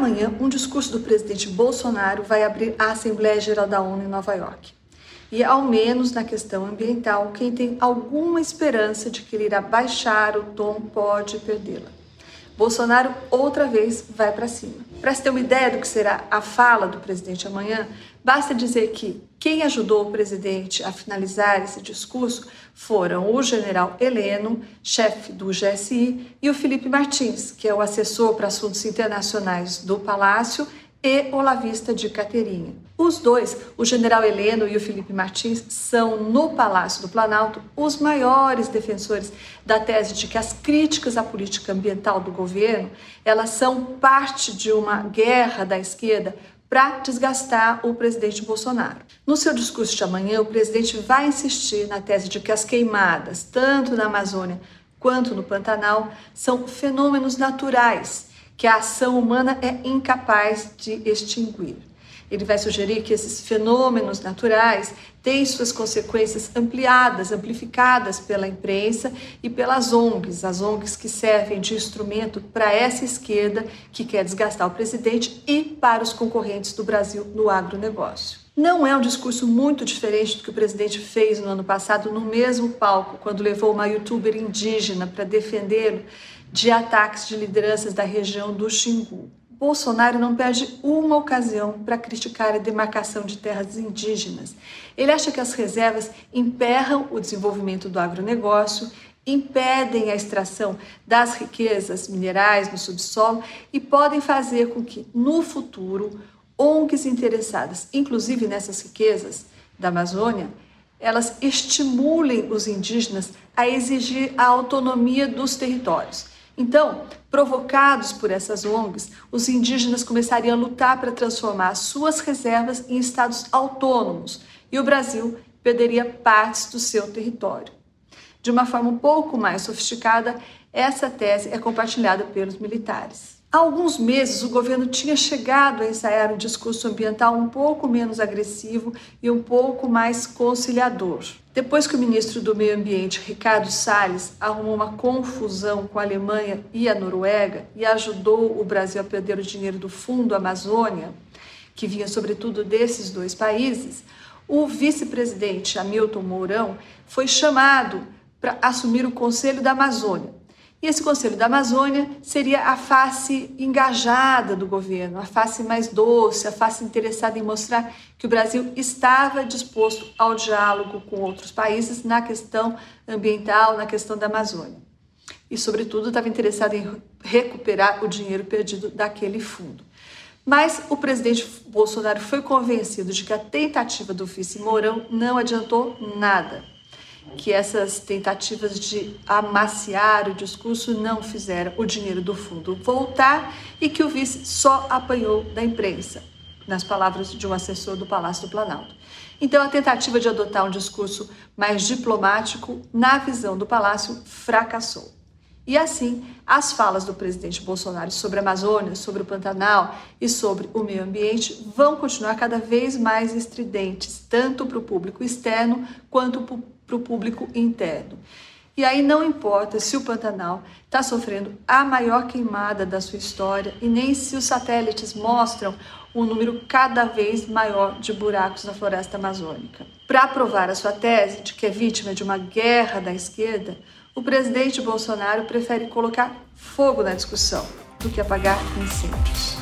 Amanhã, um discurso do presidente Bolsonaro vai abrir a Assembleia Geral da ONU em Nova York. E, ao menos na questão ambiental, quem tem alguma esperança de que ele irá baixar o tom pode perdê-la. Bolsonaro outra vez vai para cima. Para se ter uma ideia do que será a fala do presidente amanhã, basta dizer que quem ajudou o presidente a finalizar esse discurso foram o general Heleno, chefe do GSI, e o Felipe Martins, que é o assessor para assuntos internacionais do Palácio e Olavista de Caterinha. Os dois, o general Heleno e o Felipe Martins, são no Palácio do Planalto os maiores defensores da tese de que as críticas à política ambiental do governo, elas são parte de uma guerra da esquerda para desgastar o presidente Bolsonaro. No seu discurso de amanhã, o presidente vai insistir na tese de que as queimadas, tanto na Amazônia quanto no Pantanal, são fenômenos naturais que a ação humana é incapaz de extinguir. Ele vai sugerir que esses fenômenos naturais têm suas consequências ampliadas, amplificadas pela imprensa e pelas ONGs, as ONGs que servem de instrumento para essa esquerda que quer desgastar o presidente e para os concorrentes do Brasil no agronegócio. Não é um discurso muito diferente do que o presidente fez no ano passado no mesmo palco, quando levou uma youtuber indígena para defendê-lo de ataques de lideranças da região do Xingu. Bolsonaro não perde uma ocasião para criticar a demarcação de terras indígenas. Ele acha que as reservas emperram o desenvolvimento do agronegócio, impedem a extração das riquezas minerais no subsolo e podem fazer com que, no futuro, ONGs interessadas, inclusive nessas riquezas da Amazônia, elas estimulem os indígenas a exigir a autonomia dos territórios. Então, provocados por essas ONGs, os indígenas começariam a lutar para transformar suas reservas em estados autônomos e o Brasil perderia partes do seu território. De uma forma um pouco mais sofisticada, essa tese é compartilhada pelos militares. Há alguns meses, o governo tinha chegado a ensaiar um discurso ambiental um pouco menos agressivo e um pouco mais conciliador. Depois que o ministro do Meio Ambiente, Ricardo Salles, arrumou uma confusão com a Alemanha e a Noruega e ajudou o Brasil a perder o dinheiro do Fundo Amazônia, que vinha sobretudo desses dois países, o vice-presidente Hamilton Mourão foi chamado para assumir o Conselho da Amazônia. E esse Conselho da Amazônia seria a face engajada do governo, a face mais doce, a face interessada em mostrar que o Brasil estava disposto ao diálogo com outros países na questão ambiental, na questão da Amazônia. E, sobretudo, estava interessado em recuperar o dinheiro perdido daquele fundo. Mas o presidente Bolsonaro foi convencido de que a tentativa do vice Mourão não adiantou nada que essas tentativas de amaciar o discurso não fizeram o dinheiro do fundo voltar e que o vice só apanhou da imprensa, nas palavras de um assessor do Palácio do Planalto. Então, a tentativa de adotar um discurso mais diplomático, na visão do Palácio, fracassou. E assim, as falas do presidente Bolsonaro sobre a Amazônia, sobre o Pantanal e sobre o meio ambiente vão continuar cada vez mais estridentes, tanto para o público externo quanto para o público interno. E aí não importa se o Pantanal está sofrendo a maior queimada da sua história e nem se os satélites mostram um número cada vez maior de buracos na floresta amazônica. Para provar a sua tese de que é vítima de uma guerra da esquerda, o presidente Bolsonaro prefere colocar fogo na discussão do que apagar incêndios.